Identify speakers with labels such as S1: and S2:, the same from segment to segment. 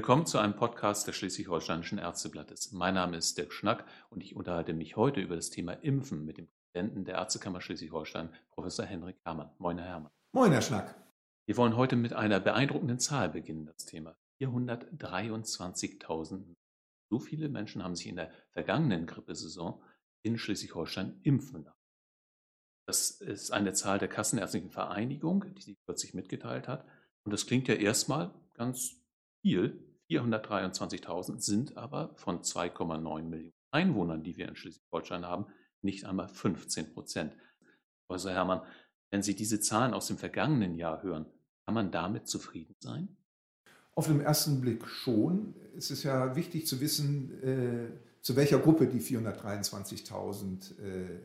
S1: Willkommen zu einem Podcast des Schleswig-Holsteinischen Ärzteblattes. Mein Name ist Dirk Schnack und ich unterhalte mich heute über das Thema Impfen mit dem Präsidenten der Ärztekammer Schleswig-Holstein, Professor Henrik Herrmann. Moin, Herr Herrmann.
S2: Moin, Herr Schnack.
S1: Wir wollen heute mit einer beeindruckenden Zahl beginnen, das Thema. 423.000. So viele Menschen haben sich in der vergangenen Grippesaison in Schleswig-Holstein impfen lassen. Das ist eine Zahl der Kassenärztlichen Vereinigung, die sie kürzlich mitgeteilt hat. Und das klingt ja erstmal ganz viel, 423.000, sind aber von 2,9 Millionen Einwohnern, die wir in Schleswig-Holstein haben, nicht einmal 15 Prozent. Professor Herrmann, wenn Sie diese Zahlen aus dem vergangenen Jahr hören, kann man damit zufrieden sein?
S2: Auf den ersten Blick schon. Es ist ja wichtig zu wissen, äh, zu welcher Gruppe die 423.000 äh,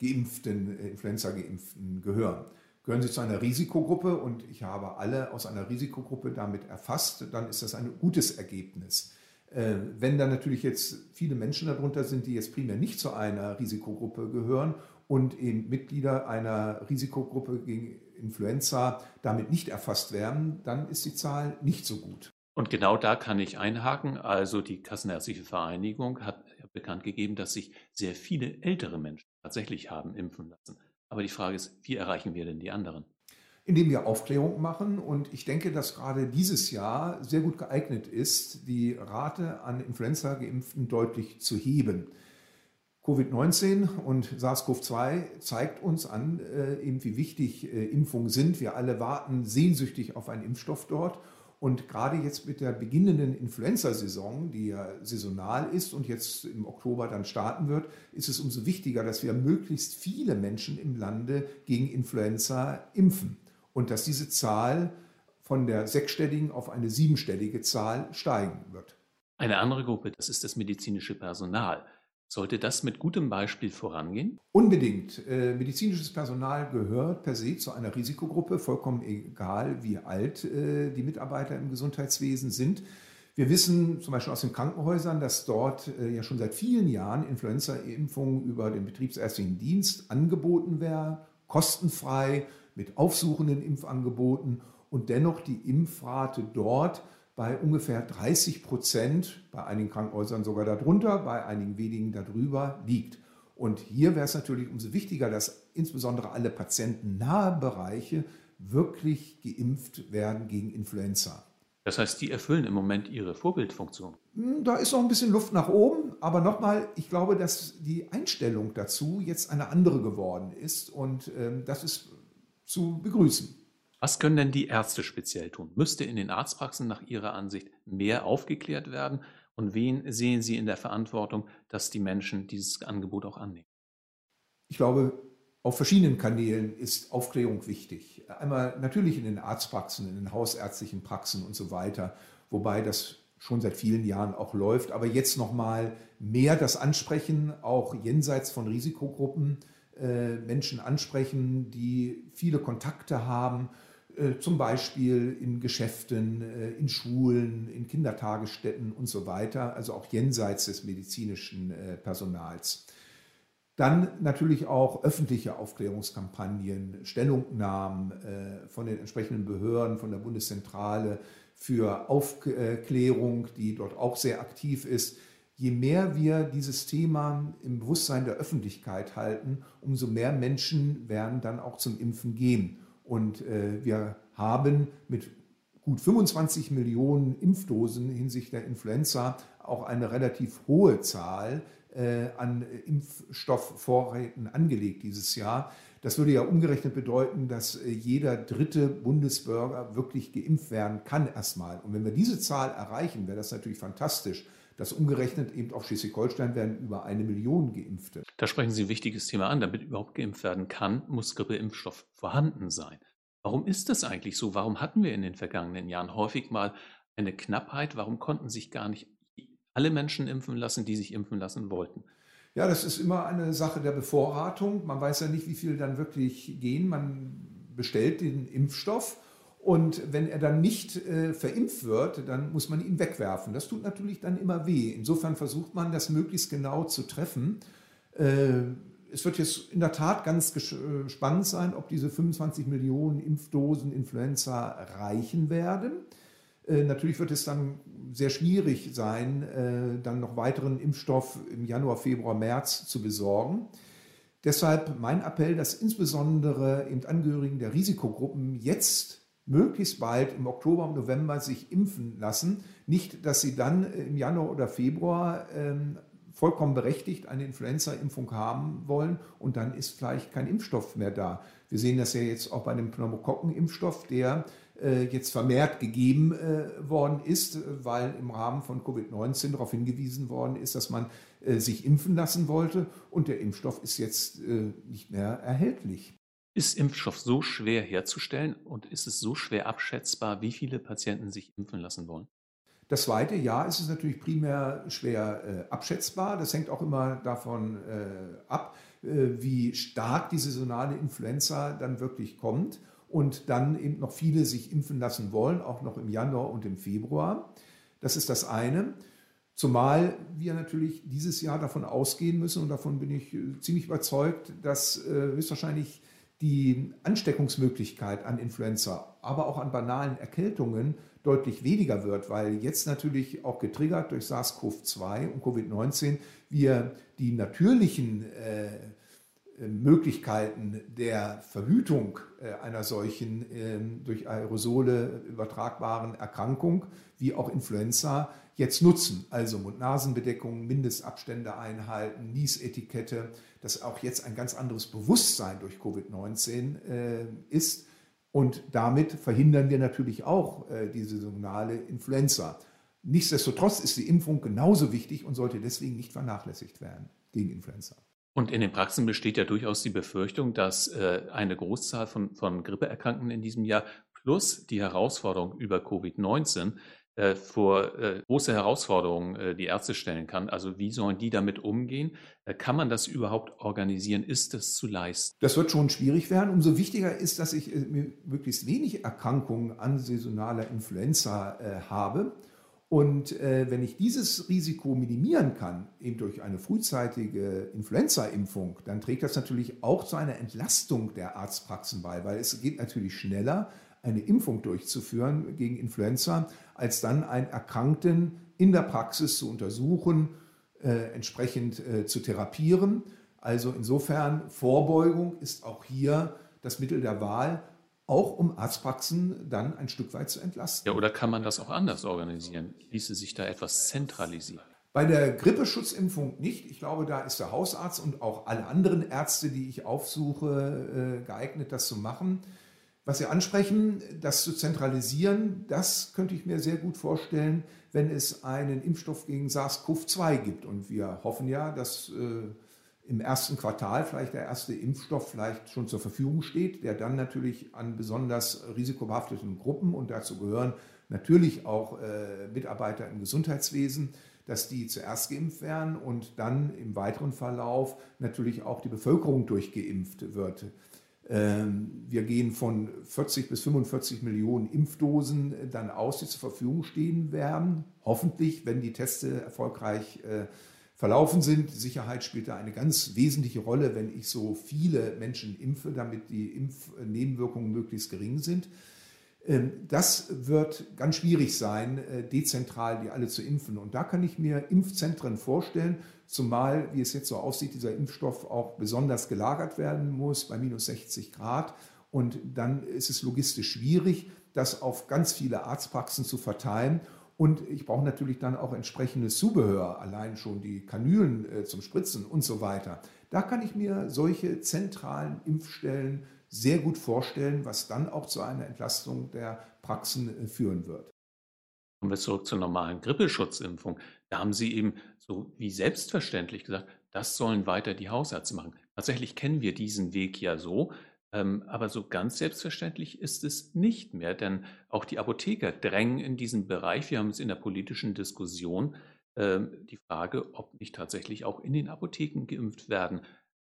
S2: geimpften, äh, Influenza-Geimpften gehören. Gehören Sie zu einer Risikogruppe und ich habe alle aus einer Risikogruppe damit erfasst, dann ist das ein gutes Ergebnis. Äh, wenn dann natürlich jetzt viele Menschen darunter sind, die jetzt primär nicht zu einer Risikogruppe gehören und eben Mitglieder einer Risikogruppe gegen Influenza damit nicht erfasst werden, dann ist die Zahl nicht so gut.
S1: Und genau da kann ich einhaken. Also die Kassenärztliche Vereinigung hat bekannt gegeben, dass sich sehr viele ältere Menschen tatsächlich haben impfen lassen. Aber die Frage ist, wie erreichen wir denn die anderen?
S2: Indem wir Aufklärung machen. Und ich denke, dass gerade dieses Jahr sehr gut geeignet ist, die Rate an Influenza-Geimpften deutlich zu heben. Covid-19 und SARS-CoV-2 zeigt uns an, äh, eben wie wichtig äh, Impfungen sind. Wir alle warten sehnsüchtig auf einen Impfstoff dort. Und gerade jetzt mit der beginnenden Influenza-Saison, die ja saisonal ist und jetzt im Oktober dann starten wird, ist es umso wichtiger, dass wir möglichst viele Menschen im Lande gegen Influenza impfen und dass diese Zahl von der sechsstelligen auf eine siebenstellige Zahl steigen wird.
S1: Eine andere Gruppe, das ist das medizinische Personal. Sollte das mit gutem Beispiel vorangehen?
S2: Unbedingt. Äh, medizinisches Personal gehört per se zu einer Risikogruppe, vollkommen egal, wie alt äh, die Mitarbeiter im Gesundheitswesen sind. Wir wissen zum Beispiel aus den Krankenhäusern, dass dort äh, ja schon seit vielen Jahren Influenza-Impfungen über den betriebsärztlichen Dienst angeboten werden, kostenfrei, mit aufsuchenden Impfangeboten und dennoch die Impfrate dort bei ungefähr 30 Prozent, bei einigen Krankenhäusern sogar darunter, bei einigen wenigen darüber liegt. Und hier wäre es natürlich umso wichtiger, dass insbesondere alle patientennahe Bereiche wirklich geimpft werden gegen Influenza.
S1: Das heißt, die erfüllen im Moment ihre Vorbildfunktion.
S2: Hm, da ist noch ein bisschen Luft nach oben, aber nochmal, ich glaube, dass die Einstellung dazu jetzt eine andere geworden ist und äh, das ist zu begrüßen.
S1: Was können denn die Ärzte speziell tun? Müsste in den Arztpraxen nach Ihrer Ansicht mehr aufgeklärt werden? Und wen sehen Sie in der Verantwortung, dass die Menschen dieses Angebot auch annehmen?
S2: Ich glaube, auf verschiedenen Kanälen ist Aufklärung wichtig. Einmal natürlich in den Arztpraxen, in den hausärztlichen Praxen und so weiter, wobei das schon seit vielen Jahren auch läuft. Aber jetzt nochmal mehr das Ansprechen, auch jenseits von Risikogruppen, äh, Menschen ansprechen, die viele Kontakte haben zum Beispiel in Geschäften, äh, in Schulen, in Kindertagesstätten und so weiter, also auch jenseits des medizinischen äh, Personals. Dann natürlich auch öffentliche Aufklärungskampagnen, Stellungnahmen von den entsprechenden Behörden, von der Bundeszentrale für Aufklärung, die dort auch sehr aktiv ist. Je mehr wir dieses Thema im Bewusstsein der Öffentlichkeit halten, umso mehr Menschen werden dann auch zum Impfen gehen. Und äh, wir haben mit gut 25 Millionen Impfdosen hinsichtlich der Influenza auch eine relativ hohe Zahl äh, an Impfstoffvorräten angelegt dieses Jahr. Das würde ja umgerechnet bedeuten, dass äh, jeder dritte Bundesbürger wirklich geimpft werden kann erstmal. Und wenn wir diese Zahl erreichen, wäre das natürlich fantastisch. Das umgerechnet eben auf Schleswig-Holstein werden über eine Million Geimpfte.
S1: Da sprechen Sie ein wichtiges Thema an. Damit überhaupt geimpft werden kann, muss Grippeimpfstoff vorhanden sein. Warum ist das eigentlich so? Warum hatten wir in den vergangenen Jahren häufig mal eine Knappheit? Warum konnten sich gar nicht alle Menschen impfen lassen, die sich impfen lassen wollten?
S2: Ja, das ist immer eine Sache der Bevorratung. Man weiß ja nicht, wie viel dann wirklich gehen. Man bestellt den Impfstoff und wenn er dann nicht äh, verimpft wird, dann muss man ihn wegwerfen. Das tut natürlich dann immer weh. Insofern versucht man, das möglichst genau zu treffen. Äh, es wird jetzt in der Tat ganz äh, spannend sein, ob diese 25 Millionen Impfdosen Influenza reichen werden. Äh, natürlich wird es dann sehr schwierig sein, äh, dann noch weiteren Impfstoff im Januar, Februar, März zu besorgen. Deshalb mein Appell, dass insbesondere Angehörigen der Risikogruppen jetzt möglichst bald im Oktober und November sich impfen lassen. Nicht, dass sie dann im Januar oder Februar ähm, vollkommen berechtigt eine Influenza-Impfung haben wollen und dann ist vielleicht kein Impfstoff mehr da. Wir sehen das ja jetzt auch bei dem Pneumokokken-Impfstoff, der äh, jetzt vermehrt gegeben äh, worden ist, weil im Rahmen von Covid-19 darauf hingewiesen worden ist, dass man äh, sich impfen lassen wollte und der Impfstoff ist jetzt äh, nicht mehr erhältlich.
S1: Ist Impfstoff so schwer herzustellen und ist es so schwer abschätzbar, wie viele Patienten sich impfen lassen wollen?
S2: Das zweite Jahr ist es natürlich primär schwer äh, abschätzbar. Das hängt auch immer davon äh, ab, äh, wie stark die saisonale Influenza dann wirklich kommt und dann eben noch viele sich impfen lassen wollen, auch noch im Januar und im Februar. Das ist das eine. Zumal wir natürlich dieses Jahr davon ausgehen müssen, und davon bin ich äh, ziemlich überzeugt, dass äh, höchstwahrscheinlich die Ansteckungsmöglichkeit an Influenza, aber auch an banalen Erkältungen deutlich weniger wird, weil jetzt natürlich auch getriggert durch SARS-CoV-2 und Covid-19 wir die natürlichen äh, Möglichkeiten der Verhütung äh, einer solchen äh, durch Aerosole übertragbaren Erkrankung wie auch Influenza jetzt nutzen. Also Mund-Nasen-Bedeckung, Mindestabstände einhalten, Niesetikette, dass auch jetzt ein ganz anderes Bewusstsein durch Covid-19 äh, ist. Und damit verhindern wir natürlich auch äh, diese saisonale Influenza. Nichtsdestotrotz ist die Impfung genauso wichtig und sollte deswegen nicht vernachlässigt werden gegen Influenza.
S1: Und in den Praxen besteht ja durchaus die Befürchtung, dass äh, eine Großzahl von, von Grippeerkrankten in diesem Jahr plus die Herausforderung über Covid-19 äh, vor äh, große Herausforderungen äh, die Ärzte stellen kann. Also wie sollen die damit umgehen? Äh, kann man das überhaupt organisieren? Ist das zu leisten?
S2: Das wird schon schwierig werden. Umso wichtiger ist, dass ich äh, möglichst wenig Erkrankungen an saisonaler Influenza habe und äh, wenn ich dieses Risiko minimieren kann, eben durch eine frühzeitige Influenza-Impfung, dann trägt das natürlich auch zu einer Entlastung der Arztpraxen bei, weil es geht natürlich schneller, eine Impfung durchzuführen gegen Influenza, als dann einen Erkrankten in der Praxis zu untersuchen, äh, entsprechend äh, zu therapieren. Also insofern Vorbeugung ist auch hier das Mittel der Wahl auch um Arztpraxen dann ein Stück weit zu entlasten.
S1: Ja, oder kann man das auch anders organisieren? Ließe sich da etwas zentralisieren?
S2: Bei der Grippeschutzimpfung nicht. Ich glaube, da ist der Hausarzt und auch alle anderen Ärzte, die ich aufsuche, äh, geeignet, das zu machen. Was Sie ansprechen, das zu zentralisieren, das könnte ich mir sehr gut vorstellen, wenn es einen Impfstoff gegen SARS-CoV-2 gibt. Und wir hoffen ja, dass äh, im ersten Quartal vielleicht der erste Impfstoff vielleicht schon zur Verfügung steht, der dann natürlich an besonders risikobehafteten Gruppen und dazu gehören natürlich auch äh, Mitarbeiter im Gesundheitswesen, dass die zuerst geimpft werden und dann im weiteren Verlauf natürlich auch die Bevölkerung durchgeimpft wird. Ähm, wir gehen von 40 bis 45 Millionen Impfdosen dann aus, die zur Verfügung stehen werden. Hoffentlich, wenn die Teste erfolgreich äh, verlaufen sind. Sicherheit spielt da eine ganz wesentliche Rolle, wenn ich so viele Menschen impfe, damit die Impfnebenwirkungen möglichst gering sind. Ähm, das wird ganz schwierig sein, äh, dezentral die alle zu impfen. Und da kann ich mir Impfzentren vorstellen, zumal, wie es jetzt so aussieht, dieser Impfstoff auch besonders gelagert werden muss bei minus 60 Grad. Und dann ist es logistisch schwierig, das auf ganz viele Arztpraxen zu verteilen. Und ich brauche natürlich dann auch entsprechendes Zubehör, allein schon die Kanülen äh, zum Spritzen und so weiter. Da kann ich mir solche zentralen Impfstellen sehr gut vorstellen, was dann auch zu einer Entlastung der Praxen äh, führen wird.
S1: Kommen wir zurück zur normalen Grippeschutzimpfung. Da haben Sie eben so wie selbstverständlich gesagt, das sollen weiter die Hausärzte machen. Tatsächlich kennen wir diesen Weg ja so, aber so ganz selbstverständlich ist es nicht mehr, denn auch die Apotheker drängen in diesen Bereich. Wir haben es in der politischen Diskussion ähm, die Frage, ob nicht tatsächlich auch in den Apotheken geimpft werden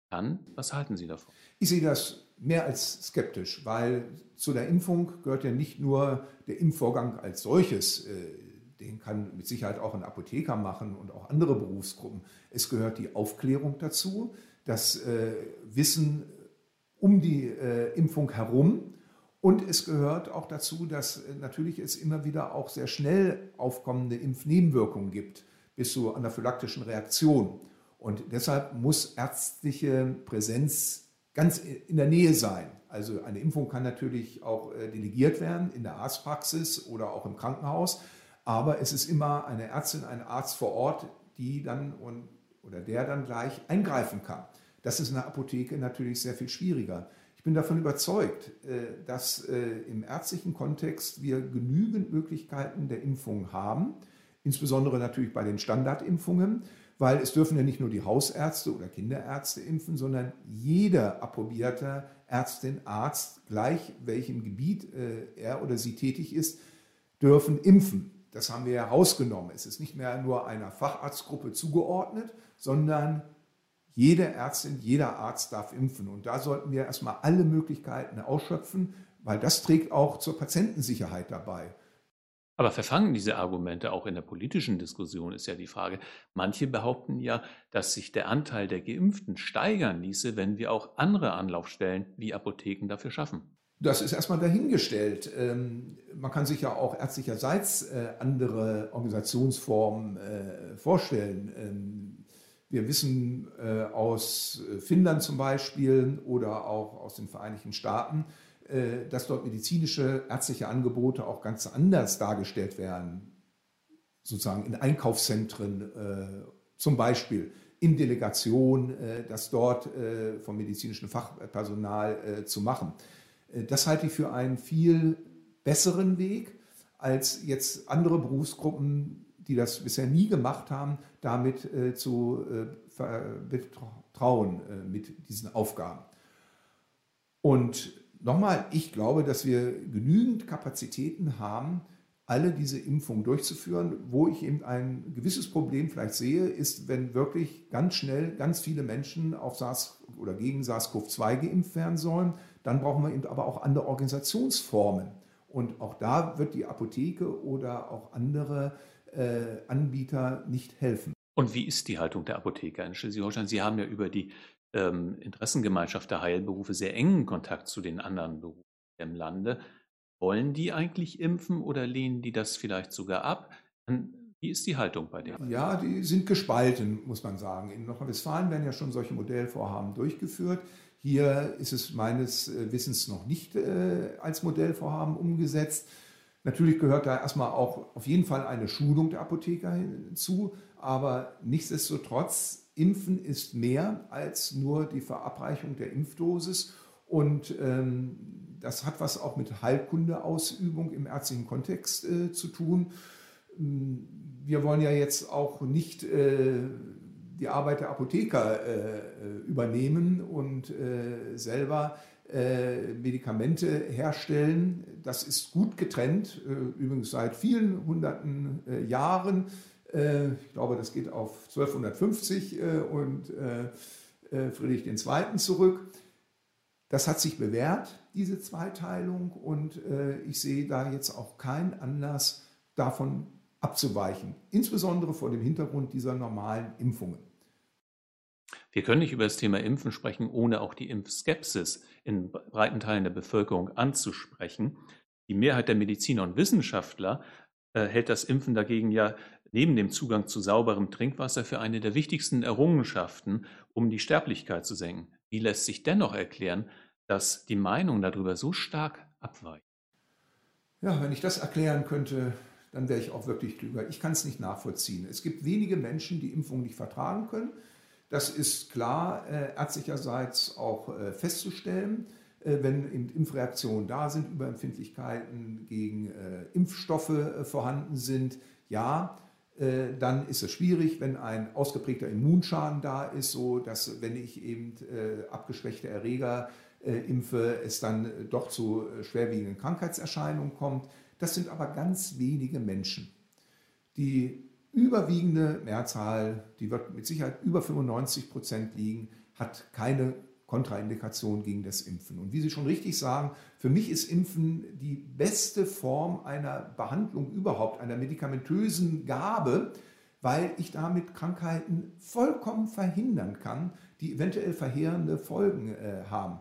S1: kann. Was halten Sie davon?
S2: Ich sehe das mehr als skeptisch, weil zu der Impfung gehört ja nicht nur der Impfvorgang als solches. Äh, den kann mit Sicherheit auch ein Apotheker machen und auch andere Berufsgruppen. Es gehört die Aufklärung dazu, das äh, Wissen um die äh, Impfung herum Und es gehört auch dazu, dass äh, natürlich es immer wieder auch sehr schnell aufkommende Impfnebenwirkungen gibt, bis zur anaphylaktischen Reaktion. Und deshalb muss ärztliche Präsenz ganz in der Nähe sein. Also eine Impfung kann natürlich auch äh, delegiert werden in der Arztpraxis oder auch im Krankenhaus, aber es ist immer eine Ärztin, ein Arzt vor Ort, die dann und, oder der dann gleich eingreifen kann. Das ist in der Apotheke natürlich sehr viel schwieriger. Ich bin davon überzeugt, äh, dass äh, im ärztlichen Kontext wir genügend Möglichkeiten der Impfung haben, insbesondere natürlich bei den Standardimpfungen weil es dürfen ja nicht nur die Hausärzte oder Kinderärzte impfen, sondern jeder approbierte Ärztin, Arzt, gleich welchem Gebiet äh, er oder sie tätig ist, dürfen impfen. Das haben wir ja rausgenommen. Es ist nicht mehr nur einer Facharztgruppe zugeordnet, sondern jede Ärztin, jeder Arzt darf impfen. Und da sollten wir erstmal alle Möglichkeiten ausschöpfen, weil das trägt auch zur Patientensicherheit dabei.
S1: Aber verfangen diese Argumente auch in der politischen Diskussion, ist ja die Frage. Manche behaupten ja, dass sich der Anteil der Geimpften steigern ließe, wenn wir auch andere Anlaufstellen wie Apotheken dafür schaffen.
S2: Das ist erstmal dahingestellt. Ähm, man kann sich ja auch ärztlicherseits äh, andere Organisationsformen äh, vorstellen. Wir wissen äh, aus Finnland zum Beispiel oder auch aus den Vereinigten Staaten, äh, dass dort medizinische, ärztliche Angebote auch ganz anders dargestellt werden, sozusagen in Einkaufszentren äh, zum Beispiel, in Delegation, äh, das dort vom medizinischen Fachpersonal zu machen. Das halte ich für einen viel besseren Weg, als jetzt andere Berufsgruppen, die das bisher nie gemacht haben, damit zu betrauen mit diesen Aufgaben. Und nochmal, ich glaube, dass wir genügend Kapazitäten haben, alle diese Impfungen durchzuführen. Wo ich eben ein gewisses Problem vielleicht sehe, ist, wenn wirklich ganz schnell ganz viele Menschen auf SARS oder gegen SARS-CoV-2 geimpft werden sollen, dann brauchen wir eben aber auch andere Organisationsformen. Und auch da wird die Apotheke oder auch andere äh, Anbieter nicht helfen.
S1: Und wie ist die Haltung der Apotheker in Schleswig-Holstein? Sie haben ja über die ähm, Interessengemeinschaft der Heilberufe sehr engen Kontakt zu den anderen Berufen im Lande. Wollen die eigentlich impfen oder lehnen die das vielleicht sogar ab? Wie ist die Haltung bei denen?
S2: Ja, die sind gespalten, muss man sagen. In Nordrhein-Westfalen werden ja schon solche Modellvorhaben durchgeführt. Hier ist es meines äh, Wissens noch nicht äh, als Modellvorhaben umgesetzt. Natürlich gehört da erstmal auch auf jeden Fall eine Schulung der Apotheker hinzu, aber nichtsdestotrotz Impfen ist mehr als nur die Verabreichung der Impfdosis. Und ähm, das hat was auch mit Heilkundeausübung im ärztlichen Kontext äh, zu tun. Ähm, wir wollen ja jetzt auch nicht äh, die Arbeit der Apotheker äh, übernehmen und äh, selber äh, Medikamente herstellen. Das ist gut getrennt, äh, übrigens seit vielen hunderten Jahren. Äh, ich glaube, das geht auf 1250 äh, und äh, Friedrich II. zurück. Das hat sich bewährt, diese Zweiteilung, und ich sehe da jetzt auch keinen Anlass, davon abzuweichen, insbesondere vor dem Hintergrund dieser normalen Impfungen.
S1: Wir können nicht über das Thema Impfen sprechen, ohne auch die Impfskepsis in breiten Teilen der Bevölkerung anzusprechen. Die Mehrheit der Mediziner und Wissenschaftler äh, hält das Impfen dagegen ja neben dem Zugang zu sauberem Trinkwasser für eine der wichtigsten Errungenschaften, um die Sterblichkeit zu senken. Wie lässt sich dennoch erklären, dass die Meinung darüber so stark abweicht?
S2: Ja, wenn ich das erklären könnte, dann wäre ich auch wirklich klüger. Ich kann es nicht nachvollziehen. Es gibt wenige Menschen, die Impfung nicht vertragen können. Das ist klar äh, ärztlicherseits auch äh, festzustellen. Äh, wenn eben Impfreaktionen da sind, Überempfindlichkeiten gegen äh, Impfstoffe äh, vorhanden sind, ja, äh, dann ist es schwierig, wenn ein ausgeprägter Immunschaden da ist, so dass wenn ich eben abgeschwächte Erreger impfe, es dann doch zu schwerwiegenden Krankheitserscheinungen kommt. Das sind aber ganz wenige Menschen. Die überwiegende Mehrzahl, die wird mit Sicherheit über 95 Prozent liegen, hat keine Kontraindikation gegen das Impfen. Und wie Sie schon richtig sagen, für mich ist Impfen die beste Form einer Behandlung überhaupt, einer medikamentösen Gabe, weil ich damit Krankheiten vollkommen verhindern kann, die eventuell verheerende Folgen äh, haben.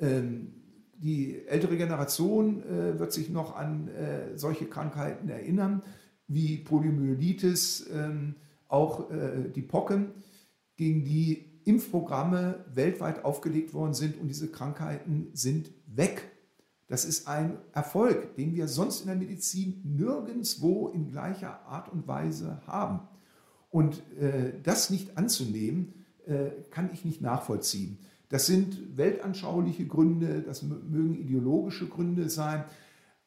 S2: Ähm, die ältere Generation äh, wird sich noch an äh, solche Krankheiten erinnern, wie Poliomyelitis, ähm, auch äh, die Pocken, gegen die Impfprogramme weltweit aufgelegt worden sind und diese Krankheiten sind weg. Das ist ein Erfolg, den wir sonst in der Medizin nirgendwo in gleicher Art und Weise haben. Und äh, das nicht anzunehmen, äh, kann ich nicht nachvollziehen. Das sind weltanschauliche Gründe, das mögen ideologische Gründe sein,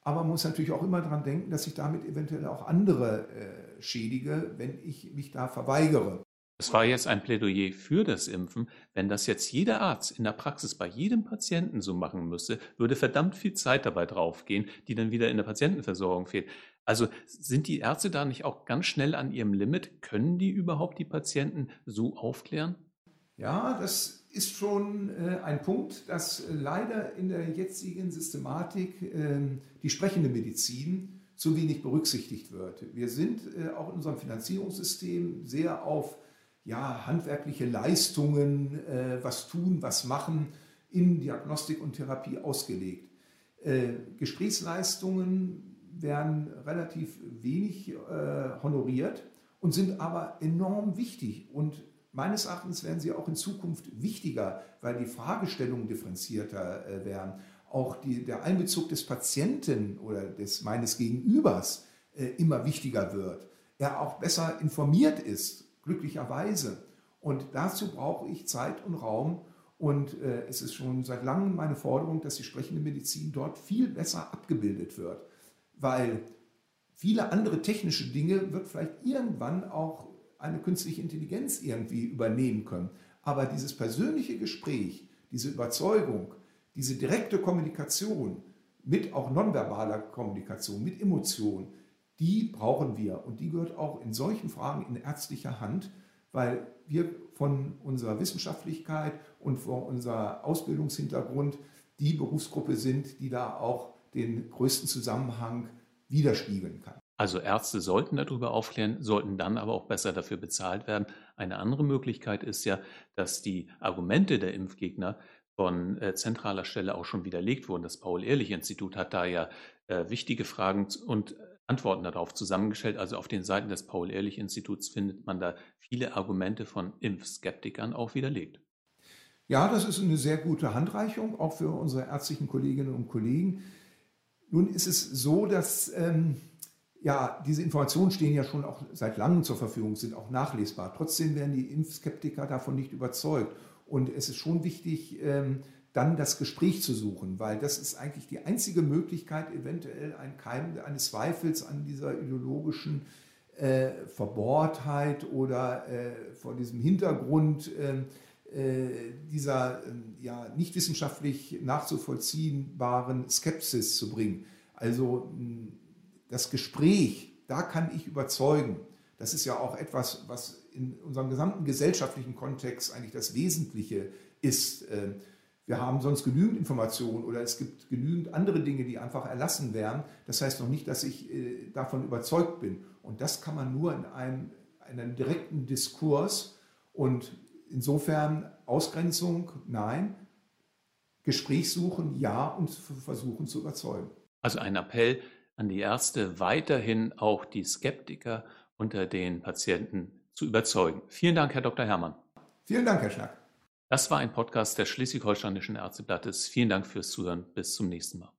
S2: aber man muss natürlich auch immer daran denken, dass ich damit eventuell auch andere äh, schädige, wenn ich mich da verweigere.
S1: Es war jetzt ein Plädoyer für das Impfen. Wenn das jetzt jeder Arzt in der Praxis bei jedem Patienten so machen müsste, würde verdammt viel Zeit dabei draufgehen, die dann wieder in der Patientenversorgung fehlt. Also sind die Ärzte da nicht auch ganz schnell an ihrem Limit? Können die überhaupt die Patienten so aufklären?
S2: Ja, das ist schon äh, ein Punkt, dass äh, leider in der jetzigen Systematik äh, die sprechende Medizin zu wenig berücksichtigt wird. Wir sind äh, auch in unserem Finanzierungssystem sehr auf ja, handwerkliche Leistungen, äh, was tun, was machen, in Diagnostik und Therapie ausgelegt. Äh, Gesprächsleistungen werden relativ wenig honoriert und sind aber enorm wichtig. Und meines Erachtens werden sie auch in Zukunft wichtiger, weil die Fragestellungen differenzierter äh, werden. Auch die, der Einbezug des Patienten oder des meines Gegenübers äh, immer wichtiger wird. Er auch besser informiert ist glücklicherweise. Und dazu brauche ich Zeit und Raum. Und äh, es ist schon seit langem meine Forderung, dass die sprechende Medizin dort viel besser abgebildet wird. Weil viele andere technische Dinge wird vielleicht irgendwann auch eine künstliche Intelligenz irgendwie übernehmen können. Aber dieses persönliche Gespräch, diese Überzeugung, diese direkte Kommunikation mit auch nonverbaler Kommunikation, mit Emotionen, die brauchen wir und die gehört auch in solchen Fragen in ärztlicher Hand, weil wir von unserer Wissenschaftlichkeit und von unserer Ausbildungshintergrund die Berufsgruppe sind, die da auch den größten Zusammenhang widerspiegeln kann.
S1: Also Ärzte sollten darüber aufklären, sollten dann aber auch besser dafür bezahlt werden. Eine andere Möglichkeit ist ja, dass die Argumente der Impfgegner von äh, zentraler Stelle auch schon widerlegt wurden. Das Paul-Ehrlich-Institut hat da ja äh, wichtige Fragen und Antworten darauf zusammengestellt. Also auf den Seiten des Paul-Ehrlich-Instituts findet man da viele Argumente von Impfskeptikern auch widerlegt.
S2: Ja, das ist eine sehr gute Handreichung, auch für unsere ärztlichen Kolleginnen und Kollegen. Nun ist es so, dass ähm, ja, diese Informationen stehen ja schon auch seit langem zur Verfügung, sind auch nachlesbar. Trotzdem werden die Impfskeptiker davon nicht überzeugt. Und es ist schon wichtig, ähm, dann das Gespräch zu suchen, weil das ist eigentlich die einzige Möglichkeit, eventuell ein Keim eines Zweifels an dieser ideologischen äh, Verbohrtheit oder äh, vor diesem Hintergrund äh, äh dieser ähm, ja, nicht wissenschaftlich nachzuvollziehbaren Skepsis zu bringen. Also das Gespräch, da kann ich überzeugen. Das ist ja auch etwas, was in unserem gesamten gesellschaftlichen Kontext eigentlich das Wesentliche ist. Ähm, wir haben sonst genügend Informationen oder es gibt genügend andere Dinge, die einfach erlassen werden. Das heißt noch nicht, dass ich äh, davon überzeugt bin. Und das kann man nur in einem, in einem direkten Diskurs und insofern Ausgrenzung, nein, Gespräch suchen, ja und versuchen zu überzeugen.
S1: Also ein Appell an die Ärzte, weiterhin auch die Skeptiker unter den Patienten zu überzeugen. Vielen Dank, Herr Dr. Herrmann.
S2: Vielen Dank, Herr Schnack.
S1: Das war ein Podcast des Schleswig-Holsteinischen Ärzteblattes. Vielen Dank fürs Zuhören. Bis zum nächsten Mal.